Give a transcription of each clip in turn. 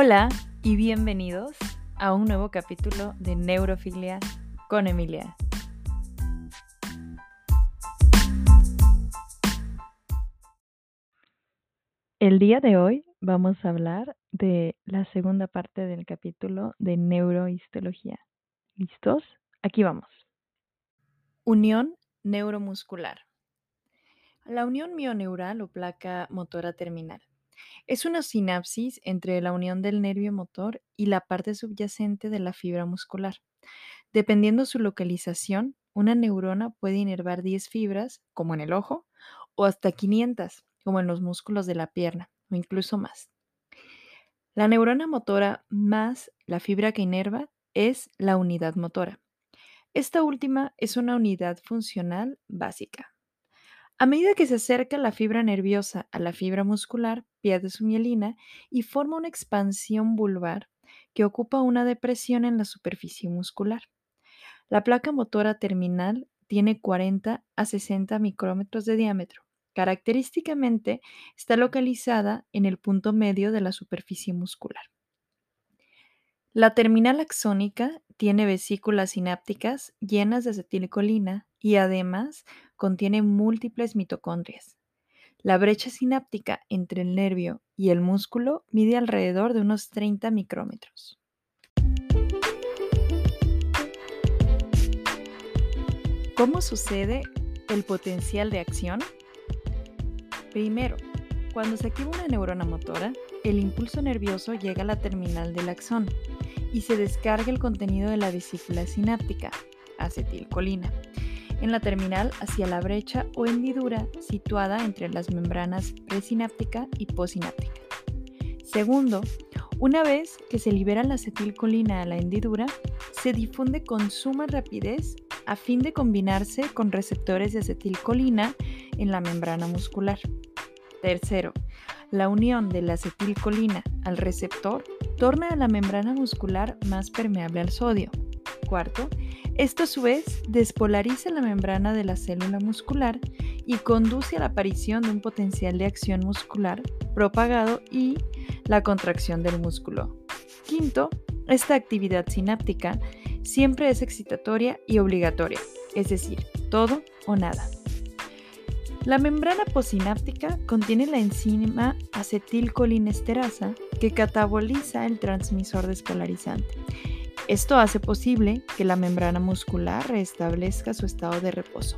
Hola y bienvenidos a un nuevo capítulo de Neurofilia con Emilia. El día de hoy vamos a hablar de la segunda parte del capítulo de neurohistología. ¿Listos? Aquí vamos. Unión neuromuscular. La unión mioneural o placa motora terminal es una sinapsis entre la unión del nervio motor y la parte subyacente de la fibra muscular. Dependiendo su localización, una neurona puede inervar 10 fibras, como en el ojo, o hasta 500, como en los músculos de la pierna, o incluso más. La neurona motora más la fibra que inerva es la unidad motora. Esta última es una unidad funcional básica. A medida que se acerca la fibra nerviosa a la fibra muscular, pierde su mielina y forma una expansión vulvar que ocupa una depresión en la superficie muscular. La placa motora terminal tiene 40 a 60 micrómetros de diámetro. Característicamente está localizada en el punto medio de la superficie muscular. La terminal axónica tiene vesículas sinápticas llenas de acetilcolina y además contiene múltiples mitocondrias. La brecha sináptica entre el nervio y el músculo mide alrededor de unos 30 micrómetros. ¿Cómo sucede el potencial de acción? Primero, cuando se activa una neurona motora, el impulso nervioso llega a la terminal del axón y se descarga el contenido de la vesícula sináptica, acetilcolina, en la terminal hacia la brecha o hendidura situada entre las membranas presináptica y posináptica. Segundo, una vez que se libera la acetilcolina a la hendidura, se difunde con suma rapidez a fin de combinarse con receptores de acetilcolina en la membrana muscular. Tercero, la unión de la acetilcolina al receptor torna a la membrana muscular más permeable al sodio. Cuarto, esto a su vez despolariza la membrana de la célula muscular y conduce a la aparición de un potencial de acción muscular propagado y la contracción del músculo. Quinto, esta actividad sináptica siempre es excitatoria y obligatoria, es decir, todo o nada. La membrana posináptica contiene la enzima acetilcolinesterasa que cataboliza el transmisor despolarizante. Esto hace posible que la membrana muscular restablezca su estado de reposo.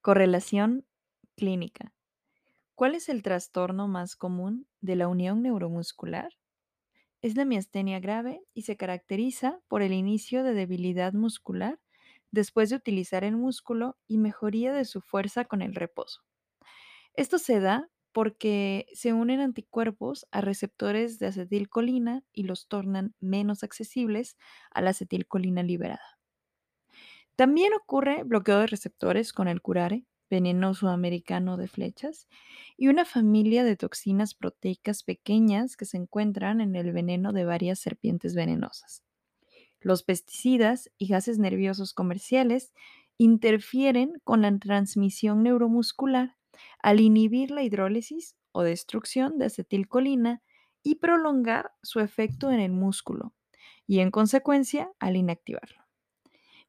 Correlación clínica. ¿Cuál es el trastorno más común de la unión neuromuscular? Es la miastenia grave y se caracteriza por el inicio de debilidad muscular después de utilizar el músculo y mejoría de su fuerza con el reposo. Esto se da porque se unen anticuerpos a receptores de acetilcolina y los tornan menos accesibles a la acetilcolina liberada. También ocurre bloqueo de receptores con el curare, veneno sudamericano de flechas, y una familia de toxinas proteicas pequeñas que se encuentran en el veneno de varias serpientes venenosas. Los pesticidas y gases nerviosos comerciales interfieren con la transmisión neuromuscular al inhibir la hidrólisis o destrucción de acetilcolina y prolongar su efecto en el músculo y en consecuencia al inactivarlo.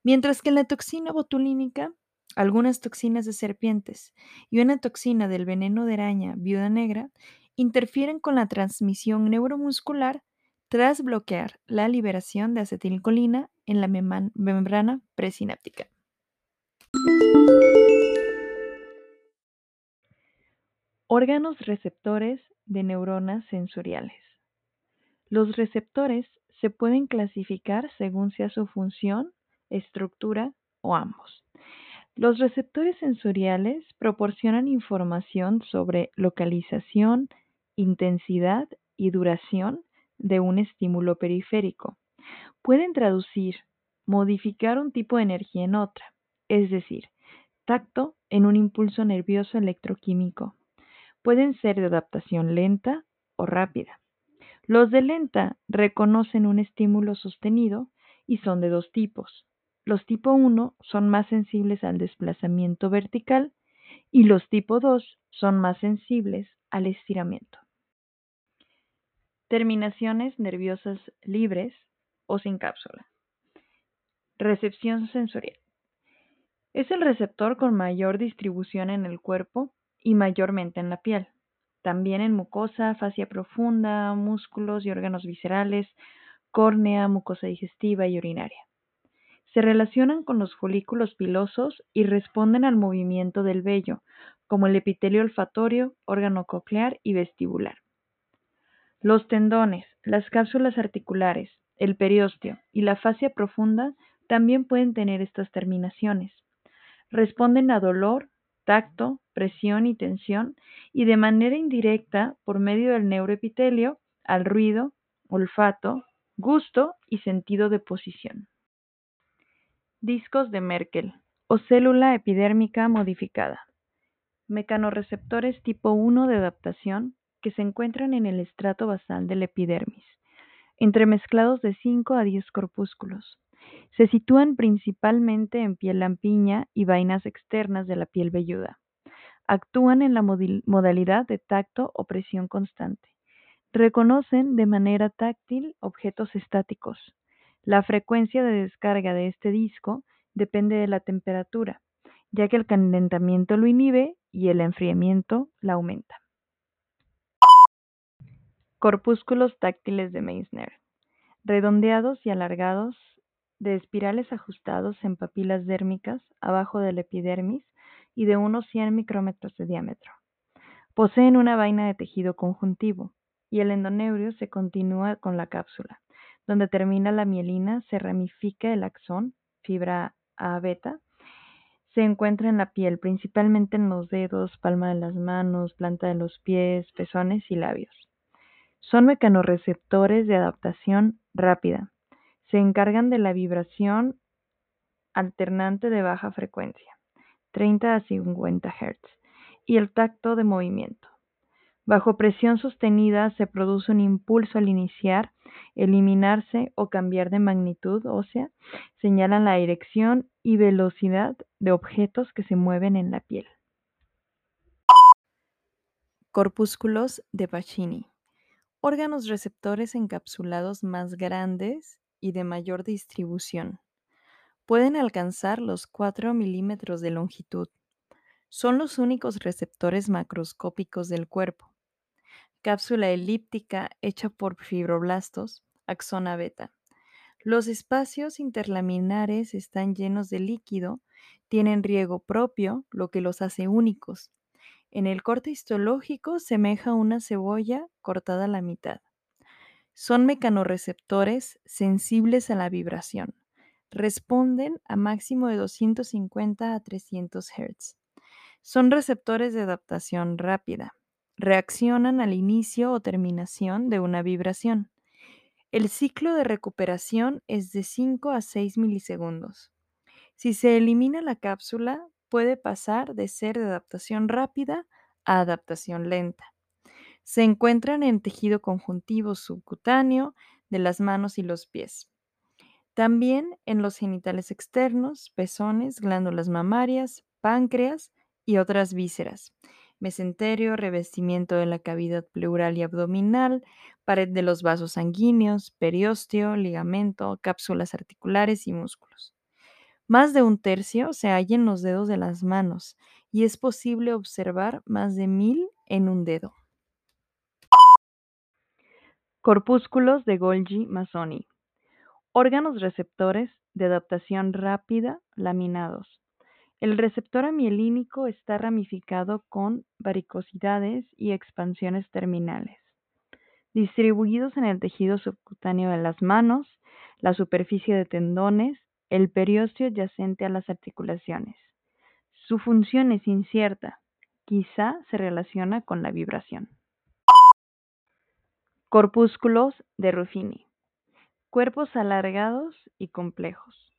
Mientras que la toxina botulínica algunas toxinas de serpientes y una toxina del veneno de araña viuda negra interfieren con la transmisión neuromuscular tras bloquear la liberación de acetilcolina en la membrana presináptica. Órganos receptores de neuronas sensoriales. Los receptores se pueden clasificar según sea su función, estructura o ambos. Los receptores sensoriales proporcionan información sobre localización, intensidad y duración de un estímulo periférico. Pueden traducir, modificar un tipo de energía en otra, es decir, tacto en un impulso nervioso electroquímico. Pueden ser de adaptación lenta o rápida. Los de lenta reconocen un estímulo sostenido y son de dos tipos, los tipo 1 son más sensibles al desplazamiento vertical y los tipo 2 son más sensibles al estiramiento. Terminaciones nerviosas libres o sin cápsula. Recepción sensorial. Es el receptor con mayor distribución en el cuerpo y mayormente en la piel. También en mucosa, fascia profunda, músculos y órganos viscerales, córnea, mucosa digestiva y urinaria. Se relacionan con los folículos pilosos y responden al movimiento del vello, como el epitelio olfatorio, órgano coclear y vestibular. Los tendones, las cápsulas articulares, el periósteo y la fascia profunda también pueden tener estas terminaciones. Responden a dolor, tacto, presión y tensión y de manera indirecta por medio del neuroepitelio al ruido, olfato, gusto y sentido de posición. Discos de Merkel o célula epidérmica modificada. Mecanorreceptores tipo 1 de adaptación que se encuentran en el estrato basal del epidermis, entremezclados de 5 a 10 corpúsculos. Se sitúan principalmente en piel lampiña y vainas externas de la piel velluda. Actúan en la modalidad de tacto o presión constante. Reconocen de manera táctil objetos estáticos. La frecuencia de descarga de este disco depende de la temperatura, ya que el calentamiento lo inhibe y el enfriamiento la aumenta. Corpúsculos táctiles de Meissner. Redondeados y alargados, de espirales ajustados en papilas dérmicas abajo del epidermis y de unos 100 micrómetros de diámetro. Poseen una vaina de tejido conjuntivo y el endoneurio se continúa con la cápsula. Donde termina la mielina se ramifica el axón, fibra A beta. Se encuentra en la piel, principalmente en los dedos, palma de las manos, planta de los pies, pezones y labios. Son mecanorreceptores de adaptación rápida. Se encargan de la vibración alternante de baja frecuencia, 30 a 50 Hz, y el tacto de movimiento. Bajo presión sostenida se produce un impulso al iniciar, eliminarse o cambiar de magnitud ósea, señalan la dirección y velocidad de objetos que se mueven en la piel. Corpúsculos de Pacini órganos receptores encapsulados más grandes y de mayor distribución. Pueden alcanzar los 4 milímetros de longitud. Son los únicos receptores macroscópicos del cuerpo. Cápsula elíptica hecha por fibroblastos, axona beta. Los espacios interlaminares están llenos de líquido, tienen riego propio, lo que los hace únicos. En el corte histológico semeja una cebolla cortada a la mitad. Son mecanorreceptores sensibles a la vibración. Responden a máximo de 250 a 300 Hz. Son receptores de adaptación rápida. Reaccionan al inicio o terminación de una vibración. El ciclo de recuperación es de 5 a 6 milisegundos. Si se elimina la cápsula, puede pasar de ser de adaptación rápida a adaptación lenta. Se encuentran en tejido conjuntivo subcutáneo de las manos y los pies. También en los genitales externos, pezones, glándulas mamarias, páncreas y otras vísceras, mesenterio, revestimiento de la cavidad pleural y abdominal, pared de los vasos sanguíneos, periósteo, ligamento, cápsulas articulares y músculos. Más de un tercio se halla en los dedos de las manos y es posible observar más de mil en un dedo. Corpúsculos de Golgi-Mazzoni. Órganos receptores de adaptación rápida laminados. El receptor amielínico está ramificado con varicosidades y expansiones terminales, distribuidos en el tejido subcutáneo de las manos, la superficie de tendones, el periósteo adyacente a las articulaciones. Su función es incierta, quizá se relaciona con la vibración. Corpúsculos de Ruffini. Cuerpos alargados y complejos.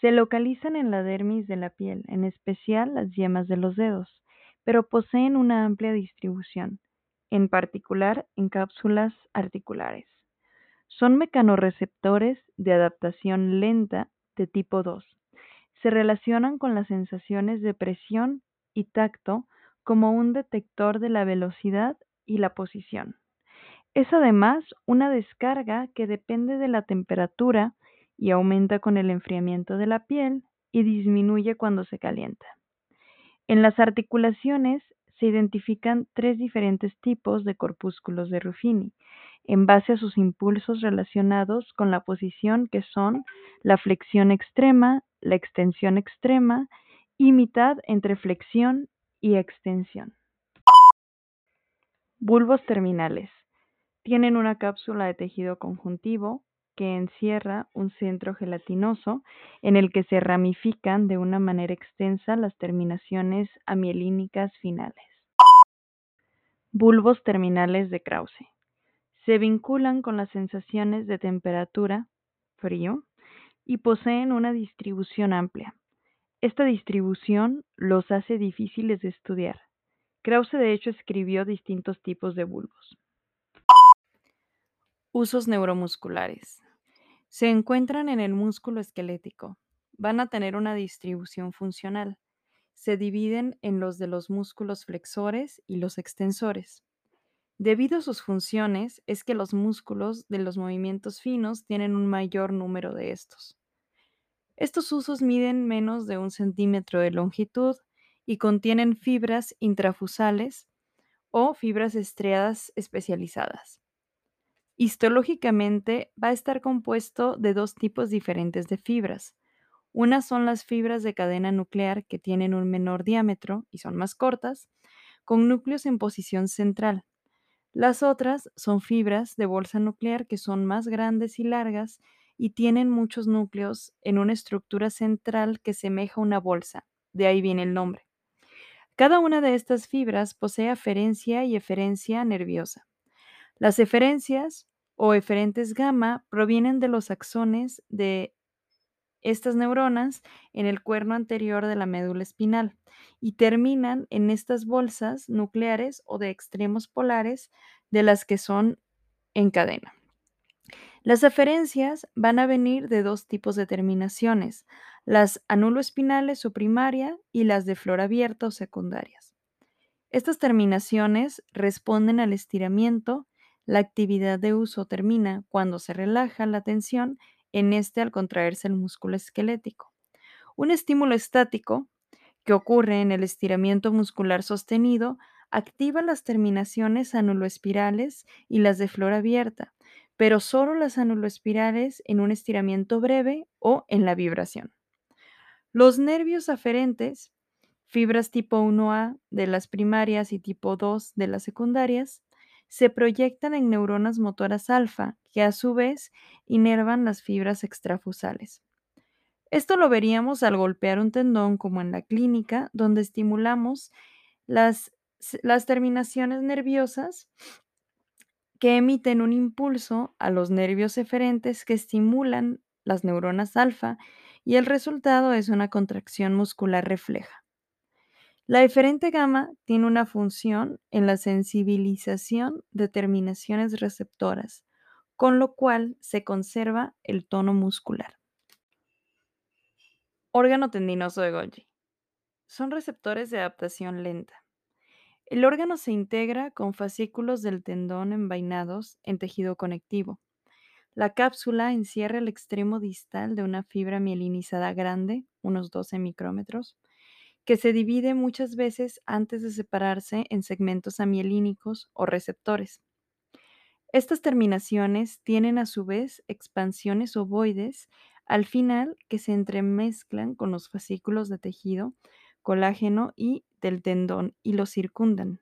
Se localizan en la dermis de la piel, en especial las yemas de los dedos, pero poseen una amplia distribución, en particular en cápsulas articulares. Son mecanorreceptores de adaptación lenta de tipo 2, se relacionan con las sensaciones de presión y tacto como un detector de la velocidad y la posición. Es además una descarga que depende de la temperatura y aumenta con el enfriamiento de la piel y disminuye cuando se calienta. En las articulaciones se identifican tres diferentes tipos de corpúsculos de Ruffini, en base a sus impulsos relacionados con la posición que son la flexión extrema, la extensión extrema y mitad entre flexión y extensión. Bulbos terminales. Tienen una cápsula de tejido conjuntivo que encierra un centro gelatinoso en el que se ramifican de una manera extensa las terminaciones amielínicas finales. Bulbos terminales de Krause. Se vinculan con las sensaciones de temperatura, frío, y poseen una distribución amplia. Esta distribución los hace difíciles de estudiar. Krause de hecho escribió distintos tipos de bulbos. Usos neuromusculares. Se encuentran en el músculo esquelético. Van a tener una distribución funcional. Se dividen en los de los músculos flexores y los extensores. Debido a sus funciones es que los músculos de los movimientos finos tienen un mayor número de estos. Estos usos miden menos de un centímetro de longitud y contienen fibras intrafusales o fibras estriadas especializadas. Histológicamente va a estar compuesto de dos tipos diferentes de fibras. Unas son las fibras de cadena nuclear que tienen un menor diámetro y son más cortas, con núcleos en posición central, las otras son fibras de bolsa nuclear que son más grandes y largas y tienen muchos núcleos en una estructura central que semeja una bolsa, de ahí viene el nombre. Cada una de estas fibras posee aferencia y eferencia nerviosa. Las eferencias o eferentes gamma provienen de los axones de estas neuronas en el cuerno anterior de la médula espinal y terminan en estas bolsas nucleares o de extremos polares de las que son en cadena. Las aferencias van a venir de dos tipos de terminaciones, las anuloespinales o primaria y las de flor abierta o secundarias. Estas terminaciones responden al estiramiento, la actividad de uso termina cuando se relaja la tensión en este al contraerse el músculo esquelético. Un estímulo estático que ocurre en el estiramiento muscular sostenido activa las terminaciones anuloespirales y las de flor abierta, pero solo las anuloespirales en un estiramiento breve o en la vibración. Los nervios aferentes, fibras tipo 1A de las primarias y tipo 2 de las secundarias, se proyectan en neuronas motoras alfa, que a su vez inervan las fibras extrafusales. Esto lo veríamos al golpear un tendón como en la clínica, donde estimulamos las, terminaciones nerviosas que emiten un impulso a los nervios eferentes que estimulan las neuronas alfa y el resultado es una contracción muscular refleja. La eferente gamma tiene una función en la sensibilización de terminaciones receptoras, con lo cual se conserva el tono muscular. Órgano tendinoso de Golgi. Son receptores de adaptación lenta. El órgano se integra con fascículos del tendón envainados en tejido conectivo. La cápsula encierra el extremo distal de una fibra mielinizada grande, unos 12 micrómetros, que se divide muchas veces antes de separarse en segmentos amielínicos o receptores. Estas terminaciones tienen a su vez expansiones ovoides al final que se entremezclan con los fascículos de tejido, colágeno y del tendón y lo circundan.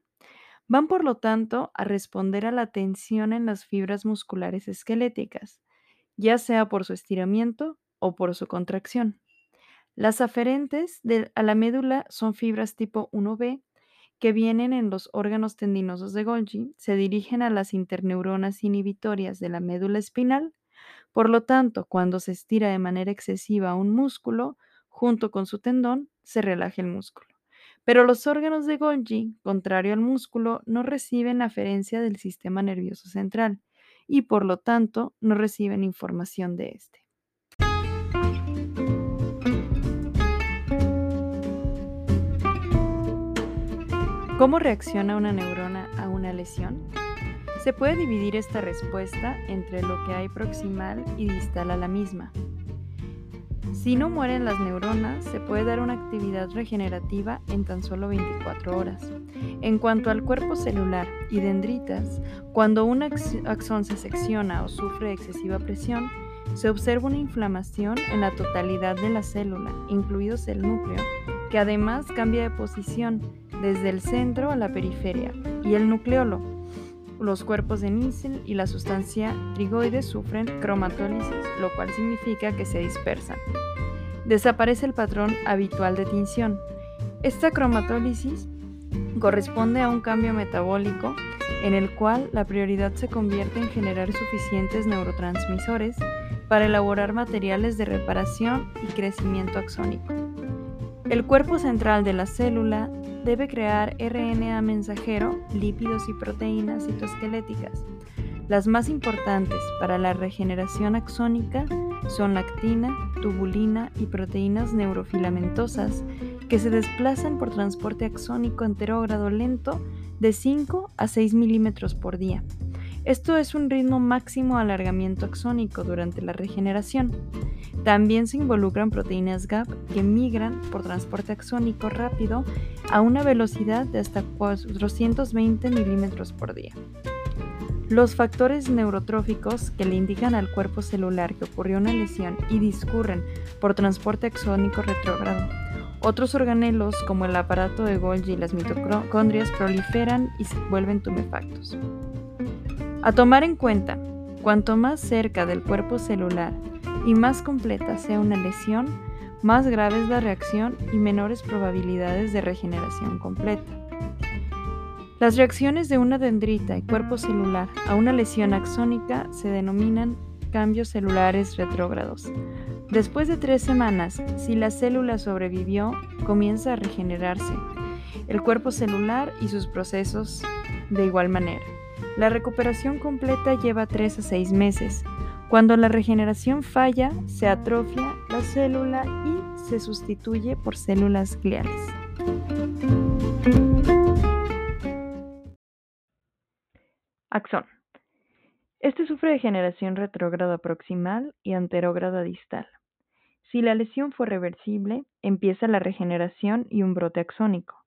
Van por lo tanto a responder a la tensión en las fibras musculares esqueléticas, ya sea por su estiramiento o por su contracción. Las aferentes a la médula son fibras tipo 1B que vienen en los órganos tendinosos de Golgi, se dirigen a las interneuronas inhibitorias de la médula espinal. Por lo tanto, cuando se estira de manera excesiva un músculo, junto con su tendón, se relaja el músculo. Pero los órganos de Golgi, contrario al músculo, no reciben aferencia del sistema nervioso central y por lo tanto no reciben información de este. ¿Cómo reacciona una neurona a una lesión? Se puede dividir esta respuesta entre lo que hay proximal y distal a la misma. Si no mueren las neuronas, se puede dar una actividad regenerativa en tan solo 24 horas. En cuanto al cuerpo celular y dendritas, cuando un axón se secciona o sufre excesiva presión, se observa una inflamación en la totalidad de la célula, incluidos el núcleo, que además cambia de posición desde el centro a la periferia, y el nucleolo. Los cuerpos de níquel y la sustancia trigoide sufren cromatólisis, lo cual significa que se dispersan. Desaparece el patrón habitual de tinción. Esta cromatólisis corresponde a un cambio metabólico en el cual la prioridad se convierte en generar suficientes neurotransmisores para elaborar materiales de reparación y crecimiento axónico. El cuerpo central de la célula debe crear RNA mensajero, lípidos y proteínas citoesqueléticas. Las más importantes para la regeneración axónica son actina, tubulina y proteínas neurofilamentosas que se desplazan por transporte axónico enterógrado lento de 5 a 6 milímetros por día. Esto es un ritmo máximo alargamiento axónico durante la regeneración. También se involucran proteínas GAP que migran por transporte axónico rápido a una velocidad de hasta 420 milímetros por día. Los factores neurotróficos que le indican al cuerpo celular que ocurrió una lesión y discurren por transporte axónico retrógrado. Otros organelos, como el aparato de Golgi y las mitocondrias, proliferan y se vuelven tumefactos. A tomar en cuenta, cuanto más cerca del cuerpo celular y más completa sea una lesión, más grave es la reacción y menores probabilidades de regeneración completa. Las reacciones de una dendrita y cuerpo celular a una lesión axónica se denominan cambios celulares retrógrados. Después de tres semanas, si la célula sobrevivió, comienza a regenerarse el cuerpo celular y sus procesos de igual manera. La recuperación completa lleva 3 a 6 meses. Cuando la regeneración falla, se atrofia la célula y se sustituye por células gliales. Axón. Este sufre de generación retrógrada proximal y anterógrada distal. Si la lesión fue reversible, empieza la regeneración y un brote axónico.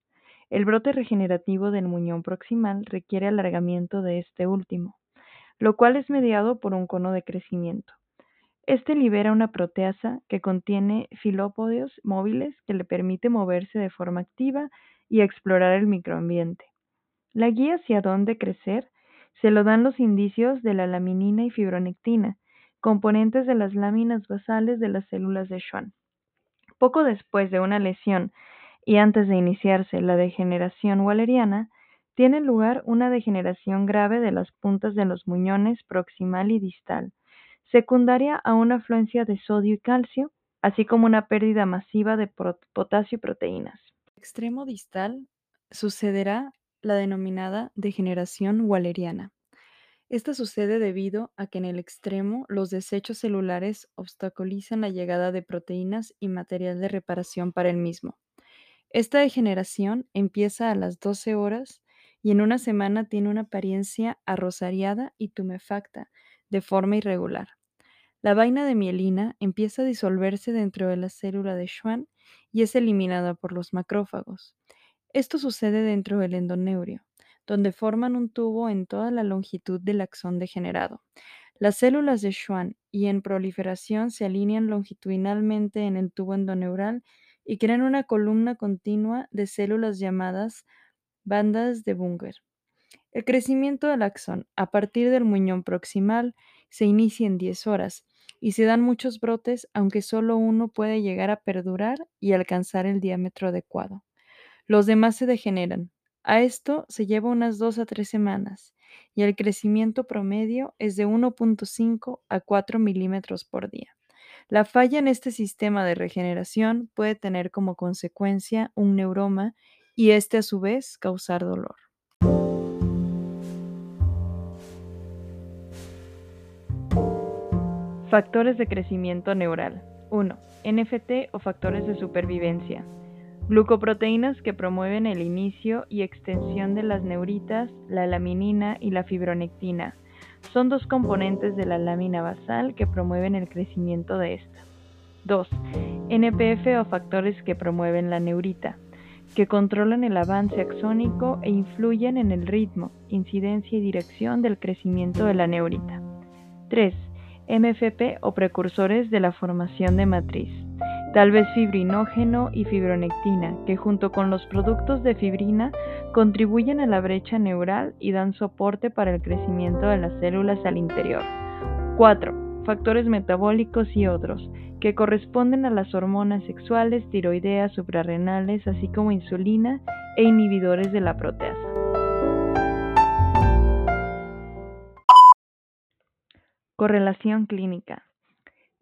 El brote regenerativo del muñón proximal requiere alargamiento de este último, lo cual es mediado por un cono de crecimiento. Este libera una proteasa que contiene filópodios móviles que le permite moverse de forma activa y explorar el microambiente. La guía hacia dónde crecer se lo dan los indicios de la laminina y fibronectina, componentes de las láminas basales de las células de Schwann. Poco después de una lesión y antes de iniciarse la degeneración walleriana, tiene lugar una degeneración grave de las puntas de los muñones proximal y distal, secundaria a una afluencia de sodio y calcio, así como una pérdida masiva de potasio y proteínas. Extremo distal sucederá la denominada degeneración walleriana. Esta sucede debido a que en el extremo los desechos celulares obstaculizan la llegada de proteínas y material de reparación para el mismo. Esta degeneración empieza a las 12 horas y en una semana tiene una apariencia arrosariada y tumefacta, de forma irregular. La vaina de mielina empieza a disolverse dentro de la célula de Schwann y es eliminada por los macrófagos. Esto sucede dentro del endoneurio, donde forman un tubo en toda la longitud del axón degenerado. Las células de Schwann y en proliferación se alinean longitudinalmente en el tubo endoneural y crean una columna continua de células llamadas bandas de Bunger. El crecimiento del axón a partir del muñón proximal se inicia en 10 horas y se dan muchos brotes, aunque solo uno puede llegar a perdurar y alcanzar el diámetro adecuado. Los demás se degeneran. A esto se lleva unas 2 a 3 semanas y el crecimiento promedio es de 1.5 a 4 milímetros por día. La falla en este sistema de regeneración puede tener como consecuencia un neuroma y este a su vez causar dolor. Factores de crecimiento neural. 1. NFT o factores de supervivencia. Glucoproteínas que promueven el inicio y extensión de las neuritas, la laminina y la fibronectina. Son dos componentes de la lámina basal que promueven el crecimiento de esta. 2. NPF o factores que promueven la neurita, que controlan el avance axónico e influyen en el ritmo, incidencia y dirección del crecimiento de la neurita. 3. MFP o precursores de la formación de matriz tal vez fibrinógeno y fibronectina, que junto con los productos de fibrina contribuyen a la brecha neural y dan soporte para el crecimiento de las células al interior. 4. Factores metabólicos y otros, que corresponden a las hormonas sexuales, tiroideas, suprarrenales, así como insulina e inhibidores de la proteasa. Correlación clínica.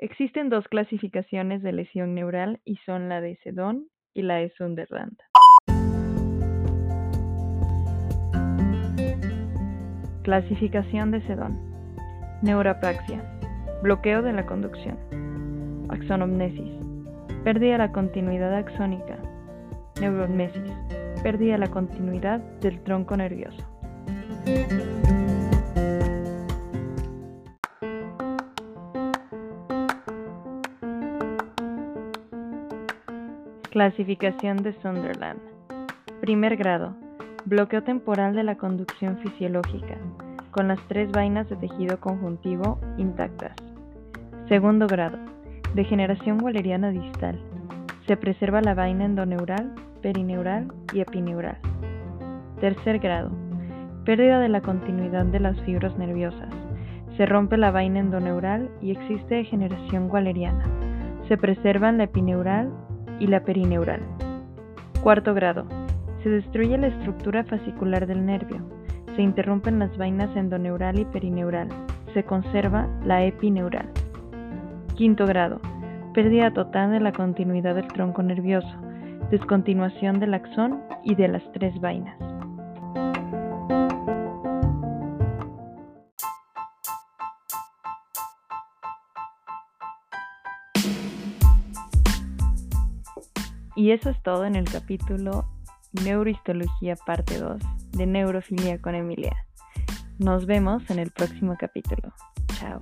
Existen dos clasificaciones de lesión neural y son la de Sedón y la de Sunderland. Clasificación de Sedón. Neuropraxia. Bloqueo de la conducción. Axonomnesis. Pérdida de la continuidad axónica. Neurognesis. Pérdida de la continuidad del tronco nervioso. Clasificación de Sunderland. Primer grado. Bloqueo temporal de la conducción fisiológica, con las tres vainas de tejido conjuntivo intactas. Segundo grado. Degeneración waleriana distal. Se preserva la vaina endoneural, perineural y epineural. Tercer grado. Pérdida de la continuidad de las fibras nerviosas. Se rompe la vaina endoneural y existe degeneración waleriana. Se preservan la epineural y la perineural. Cuarto grado. Se destruye la estructura fascicular del nervio. Se interrumpen las vainas endoneural y perineural. Se conserva la epineural. Quinto grado. Pérdida total de la continuidad del tronco nervioso. Descontinuación del axón y de las tres vainas. Y eso es todo en el capítulo Neurohistología parte 2 de Neurofilia con Emilia. Nos vemos en el próximo capítulo. Chao.